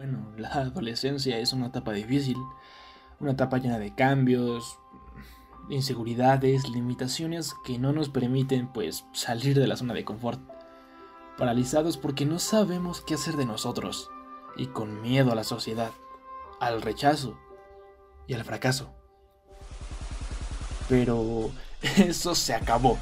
Bueno, la adolescencia es una etapa difícil, una etapa llena de cambios, inseguridades, limitaciones que no nos permiten pues salir de la zona de confort. Paralizados porque no sabemos qué hacer de nosotros y con miedo a la sociedad, al rechazo y al fracaso. Pero eso se acabó.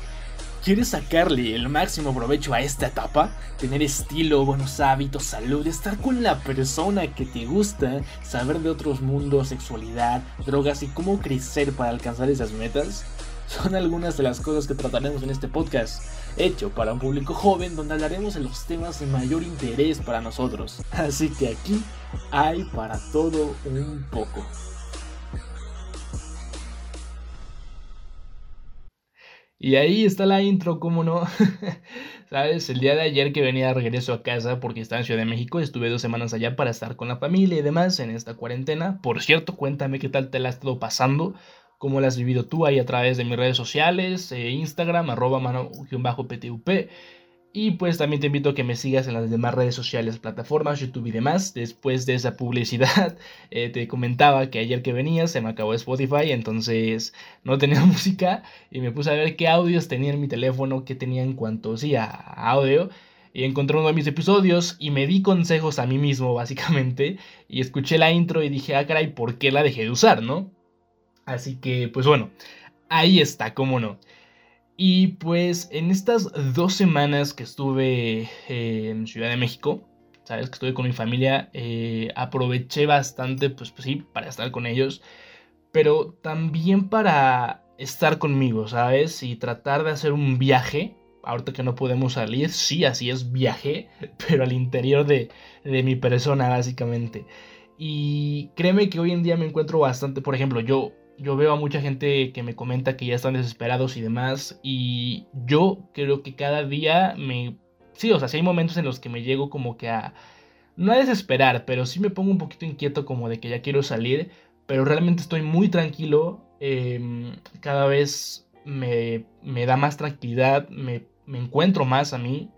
¿Quieres sacarle el máximo provecho a esta etapa? Tener estilo, buenos hábitos, salud, estar con la persona que te gusta, saber de otros mundos, sexualidad, drogas y cómo crecer para alcanzar esas metas? Son algunas de las cosas que trataremos en este podcast, hecho para un público joven donde hablaremos de los temas de mayor interés para nosotros. Así que aquí hay para todo un poco. Y ahí está la intro, ¿cómo no? ¿Sabes? El día de ayer que venía de regreso a casa porque estaba en Ciudad de México, estuve dos semanas allá para estar con la familia y demás en esta cuarentena. Por cierto, cuéntame qué tal te la has estado pasando, cómo la has vivido tú ahí a través de mis redes sociales, eh, Instagram, arroba mano-ptup y pues también te invito a que me sigas en las demás redes sociales, plataformas, YouTube y demás. Después de esa publicidad, eh, te comentaba que ayer que venía se me acabó Spotify, entonces no tenía música y me puse a ver qué audios tenía en mi teléfono, qué tenía en cuanto sí, a audio. Y encontré uno de mis episodios y me di consejos a mí mismo, básicamente. Y escuché la intro y dije, ah, caray, ¿por qué la dejé de usar, no? Así que, pues bueno, ahí está, cómo no. Y pues en estas dos semanas que estuve eh, en Ciudad de México, sabes que estuve con mi familia, eh, aproveché bastante, pues, pues, sí, para estar con ellos, pero también para estar conmigo, ¿sabes? Y tratar de hacer un viaje. Ahorita que no podemos salir, sí, así es viaje, pero al interior de, de mi persona, básicamente. Y créeme que hoy en día me encuentro bastante, por ejemplo, yo yo veo a mucha gente que me comenta que ya están desesperados y demás. Y yo creo que cada día me... Sí, o sea, sí hay momentos en los que me llego como que a... No a desesperar, pero sí me pongo un poquito inquieto como de que ya quiero salir. Pero realmente estoy muy tranquilo. Em, cada vez me, me, da más tranquilidad. Me, me encuentro más a mí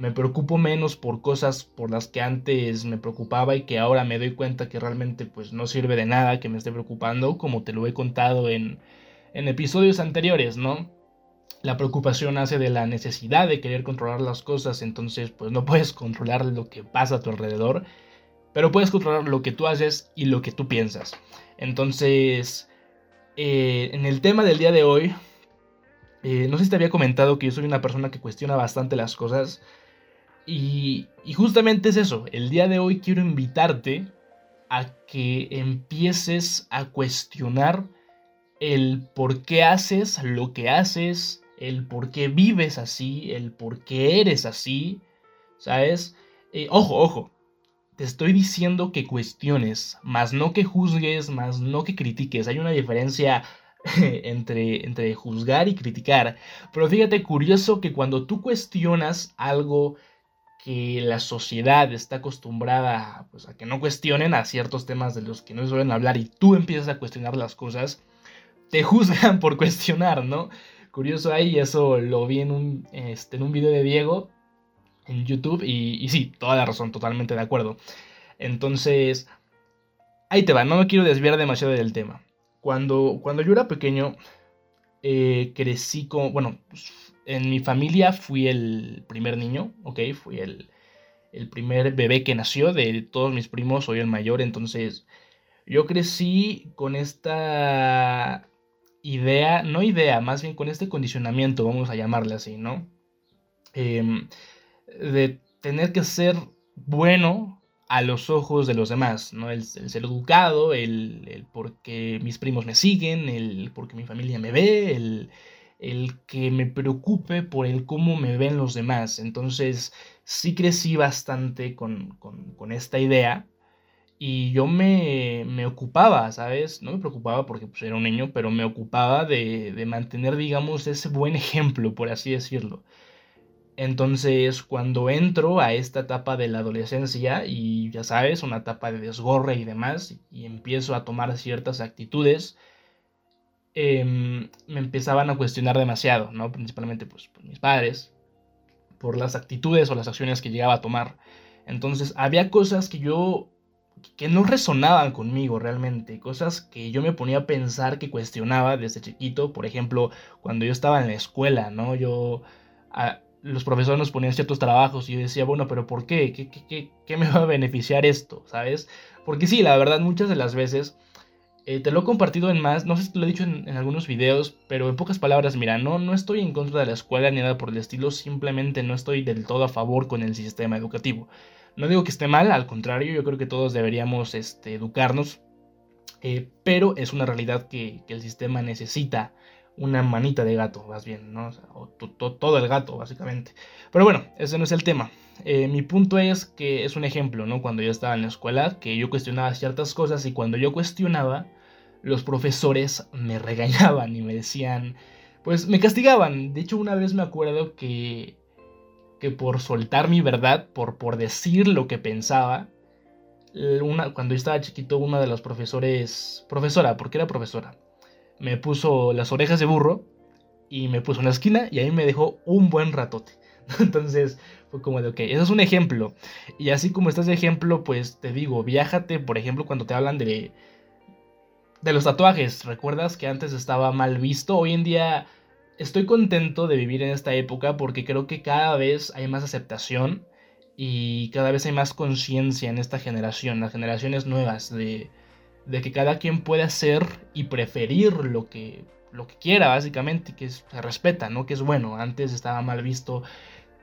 me preocupo menos por cosas por las que antes me preocupaba y que ahora me doy cuenta que realmente pues no sirve de nada que me esté preocupando, como te lo he contado en, en episodios anteriores, ¿no? La preocupación hace de la necesidad de querer controlar las cosas, entonces pues no puedes controlar lo que pasa a tu alrededor, pero puedes controlar lo que tú haces y lo que tú piensas. Entonces, eh, en el tema del día de hoy, eh, no sé si te había comentado que yo soy una persona que cuestiona bastante las cosas. Y, justamente es eso, el día de hoy quiero invitarte a que empieces a cuestionar el por qué haces lo que haces, el por qué vives así, el por qué eres así, ¿sabes? Eh, ojo, ojo, te estoy diciendo que cuestiones, más no que juzgues, más no que critiques. Hay una diferencia entre, entre juzgar y criticar. Pero fíjate, curioso que cuando tú cuestionas algo que la sociedad está acostumbrada pues, a que no cuestionen a ciertos temas de los que no suelen hablar y tú empiezas a cuestionar las cosas, te juzgan por cuestionar, ¿no? Curioso ahí, eso lo vi en un, este, en un video de Diego en YouTube y, y sí, toda la razón, totalmente de acuerdo. Entonces, ahí te va, no me quiero desviar demasiado del tema. Cuando, cuando yo era pequeño, eh, crecí con, bueno, pues, en mi familia fui el primer niño, ok, fui el, el primer bebé que nació, de todos mis primos soy el mayor, entonces yo crecí con esta idea, no idea, más bien con este condicionamiento, vamos a llamarle así, ¿no? Em, de tener que ser bueno a los ojos de los demás, ¿no? El, ser educado, el, el porque mis primos me siguen, el porque mi familia me ve, el el que me preocupe por el cómo me ven los demás. Entonces sí crecí bastante con, esta idea y yo me, me, ocupaba, ¿sabes? No me preocupaba porque pues, era un niño, pero me ocupaba de, de mantener, digamos, ese buen ejemplo, por así decirlo. Entonces, cuando entro a esta etapa de la adolescencia, y ya sabes, una etapa de desgorre y demás, y empiezo a tomar ciertas actitudes, Em, me empezaban a cuestionar demasiado, ¿no? Principalmente pues, por mis padres, por las actitudes o las acciones que llegaba a tomar. Entonces había cosas que yo que no resonaban conmigo realmente, cosas que yo me ponía a pensar que cuestionaba desde chiquito, por ejemplo, cuando yo estaba en la escuela, ¿no? Yo, los profesores nos ponían ciertos trabajos y yo decía, bueno, pero ¿por qué? ¿Qué, qué, qué me va a beneficiar esto? ¿Sabes? Porque sí, la verdad, muchas de las veces eh, te lo he compartido en más, no sé si te lo he dicho en, algunos videos, pero en pocas palabras, mira, no, no estoy en contra de la escuela ni nada por el estilo, simplemente no estoy del todo a favor con el sistema educativo. No digo que esté mal, al contrario, yo creo que todos deberíamos este, educarnos, eh, pero es una realidad que, el sistema necesita una manita de gato, más bien, ¿no? O todo el gato, básicamente. Pero bueno, ese no es el tema. Eh, mi punto es que es un ejemplo, ¿no? Cuando yo estaba en la escuela, que yo cuestionaba ciertas cosas y cuando yo cuestionaba, los profesores me regañaban y me decían, pues me castigaban. De hecho, una vez me acuerdo que, que por soltar mi verdad, por, por decir lo que pensaba, una, cuando yo estaba chiquito, una de los profesores, profesora, porque era profesora, me puso las orejas de burro y me puso en la esquina y ahí me dejó un buen ratote. Entonces fue como de, ok, eso es un ejemplo. Y así como estás de ejemplo, pues te digo, viájate, por ejemplo, cuando te hablan de, de los tatuajes. ¿Recuerdas que antes estaba mal visto? Hoy en día estoy contento de vivir en esta época porque creo que cada vez hay más aceptación y cada vez hay más conciencia en esta generación, las generaciones nuevas, de, de, que cada quien puede hacer y preferir lo que, lo que quiera, básicamente, que se respeta, ¿no? Que es bueno. Antes estaba mal visto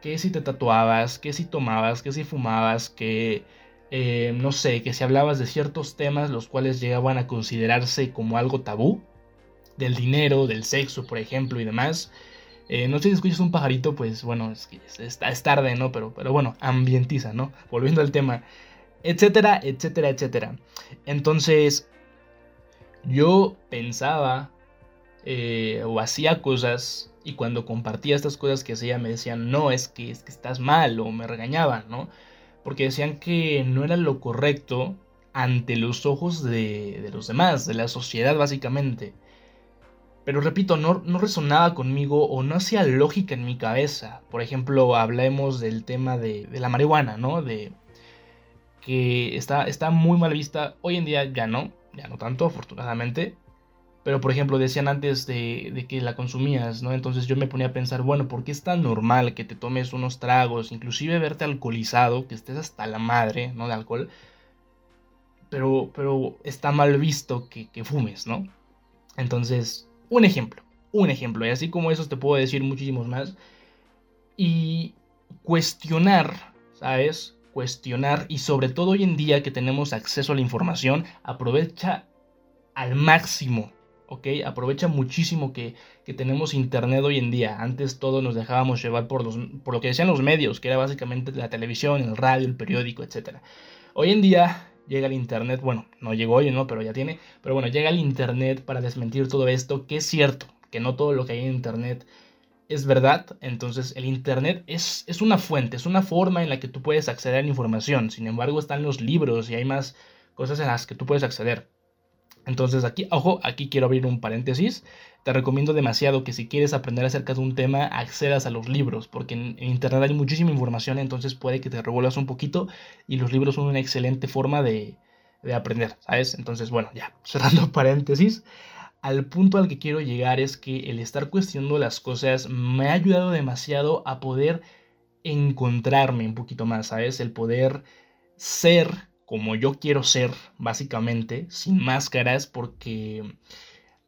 que si te tatuabas, que si tomabas, que si fumabas, que eh, no sé, que si hablabas de ciertos temas los cuales llegaban a considerarse como algo tabú, del dinero, del sexo, por ejemplo, y demás. Eh, no sé si escuchas un pajarito, pues bueno, es, es, tarde, ¿no? Pero, pero bueno, ambientiza, ¿no? Volviendo al tema, etcétera, etcétera, etcétera. Entonces, yo pensaba eh, o hacía cosas y cuando compartía estas cosas que hacía me decían, no, es que, es que estás mal o me regañaban, ¿no? porque decían que no era lo correcto ante los ojos de, los demás, de la sociedad básicamente. Pero repito, no, no, resonaba conmigo o no hacía lógica en mi cabeza. Por ejemplo, hablemos del tema de, de la marihuana, ¿no? De que está, está muy mal vista. Hoy en día ya no, ya no tanto, afortunadamente. Pero por ejemplo, decían antes de, que la consumías, ¿no? Entonces yo me ponía a pensar, bueno, ¿por qué es tan normal que te tomes unos tragos, inclusive verte alcoholizado, que estés hasta la madre, ¿no? De alcohol. Pero, pero está mal visto que, que fumes, ¿no? Entonces, un ejemplo, un ejemplo. Y así como esos te puedo decir muchísimos más. Y cuestionar, ¿sabes? Cuestionar y sobre todo hoy en día que tenemos acceso a la información, aprovecha al máximo ¿ok? Aprovecha muchísimo que, tenemos internet hoy en día. Antes todo nos dejábamos llevar por, los, por lo que decían los medios, que era básicamente la televisión, el radio, el periódico, etc. Hoy en día llega el internet, bueno, no llegó hoy, ¿no? Pero ya tiene, pero bueno, llega el internet para desmentir todo esto, que es cierto, que no todo lo que hay en internet es verdad, entonces el Internet es, es, una fuente, es una forma en la que tú puedes acceder a la información, sin embargo están los libros y hay más cosas en las que tú puedes acceder. Entonces aquí, ojo, aquí quiero abrir un paréntesis. Te recomiendo demasiado que si quieres aprender acerca de un tema, accedas a los libros, porque en, Internet hay muchísima información, entonces puede que te revuelvas un poquito y los libros son una excelente forma de, de aprender, ¿sabes? Entonces, bueno, ya, cerrando paréntesis. Al punto al que quiero llegar es que el estar cuestionando las cosas me ha ayudado demasiado a poder encontrarme un poquito más, ¿sabes? El poder ser como yo quiero ser, básicamente, sin máscaras, porque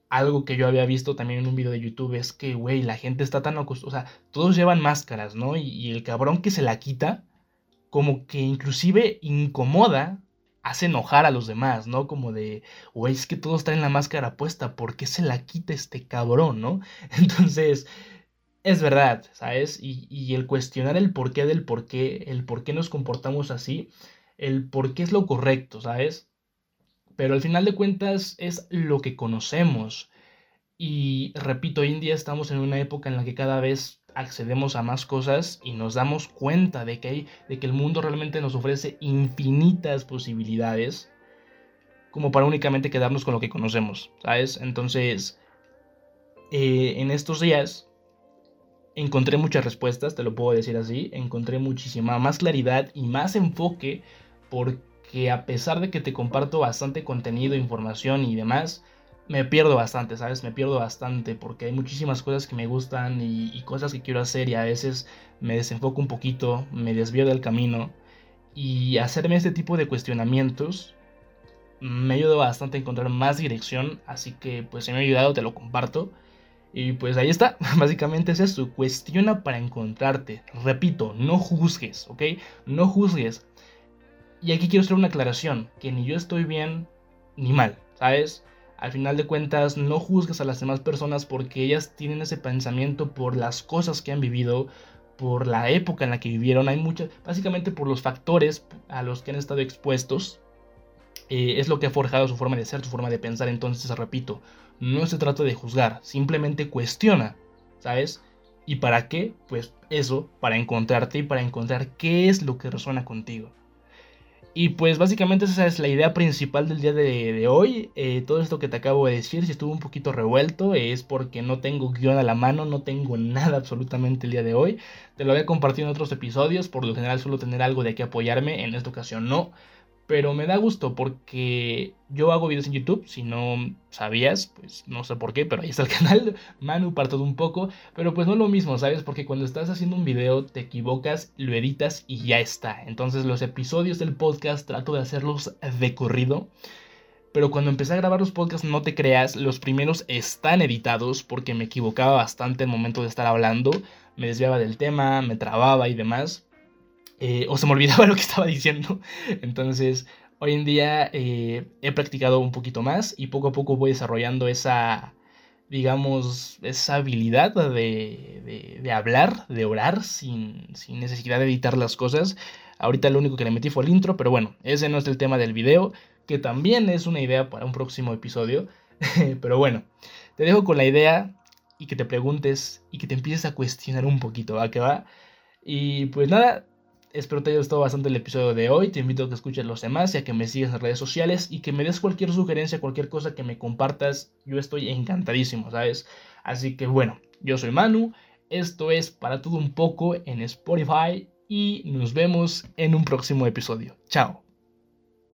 algo que yo había visto también en un video de YouTube es que, güey, la gente está tan acostumbrada, o sea, todos llevan máscaras, ¿no? Y, el cabrón que se la quita, como que inclusive incomoda, hace enojar a los demás, ¿no? Como de, güey, es que todos traen la máscara puesta, ¿por qué se la quita este cabrón, ¿no? Entonces, es verdad, ¿sabes? Y, y el cuestionar el porqué del porqué, el por qué nos comportamos así, el por qué es lo correcto, ¿sabes? Pero al final de cuentas es lo que conocemos. Y repito, hoy en día estamos en una época en la que cada vez accedemos a más cosas y nos damos cuenta de que, hay, de que el mundo realmente nos ofrece infinitas posibilidades como para únicamente quedarnos con lo que conocemos, ¿sabes? Entonces, eh, en estos días encontré muchas respuestas, te lo puedo decir así, encontré muchísima más claridad y más enfoque porque que a pesar de que te comparto bastante contenido, información y demás, me pierdo bastante, ¿sabes? Me pierdo bastante porque hay muchísimas cosas que me gustan y, cosas que quiero hacer y a veces me desenfoco un poquito, me desvío del camino y hacerme este tipo de cuestionamientos me ayuda bastante a encontrar más dirección, así que pues si me ha ayudado te lo comparto. Y pues ahí está, básicamente es eso, cuestiona para encontrarte. Repito, no juzgues, ¿ok? No juzgues. Y aquí quiero hacer una aclaración, que ni yo estoy bien ni mal, ¿sabes? Al final de cuentas, no juzgues a las demás personas porque ellas tienen ese pensamiento por las cosas que han vivido, por la época en la que vivieron. Hay muchas, básicamente por los factores a los que han estado expuestos. Eh, es lo que ha forjado su forma de ser, su forma de pensar. Entonces, repito, no se trata de juzgar, simplemente cuestiona, ¿sabes? ¿Y para qué? Pues eso, para encontrarte y para encontrar qué es lo que resuena contigo. Y pues básicamente esa es la idea principal del día de, hoy. Eh, todo esto que te acabo de decir, si estuvo un poquito revuelto, es porque no tengo guion a la mano, no tengo nada absolutamente el día de hoy. Te lo había compartido en otros episodios, por lo general suelo tener algo de qué apoyarme, en esta ocasión no. Pero me da gusto porque yo hago videos en YouTube, si no sabías, pues no sé por qué, pero ahí está el canal, Manu para todo un poco, pero pues no es lo mismo, ¿sabes? Porque cuando estás haciendo un video te equivocas, lo editas y ya está. Entonces los episodios del podcast trato de hacerlos de corrido. Pero cuando empecé a grabar los podcasts, no te creas, los primeros están editados porque me equivocaba bastante el momento de estar hablando, me desviaba del tema, me trababa y demás. Eh, o se me olvidaba lo que estaba diciendo. Entonces, hoy en día eh, he practicado un poquito más y poco a poco voy desarrollando esa, digamos, esa habilidad de, de, hablar, de orar sin, sin, necesidad de editar las cosas. Ahorita lo único que le metí fue el intro, pero bueno, ese no es el tema del video, que también es una idea para un próximo episodio. pero bueno, te dejo con la idea y que te preguntes y que te empieces a cuestionar un poquito, ¿va? Que va. Y pues nada, Espero te haya gustado bastante el episodio de hoy. Te invito a que escuches los demás y a que me sigas en redes sociales y que me des cualquier sugerencia, cualquier cosa que me compartas. Yo estoy encantadísimo, ¿sabes? Así que bueno, yo soy Manu. Esto es para todo un poco en Spotify y nos vemos en un próximo episodio. Chao.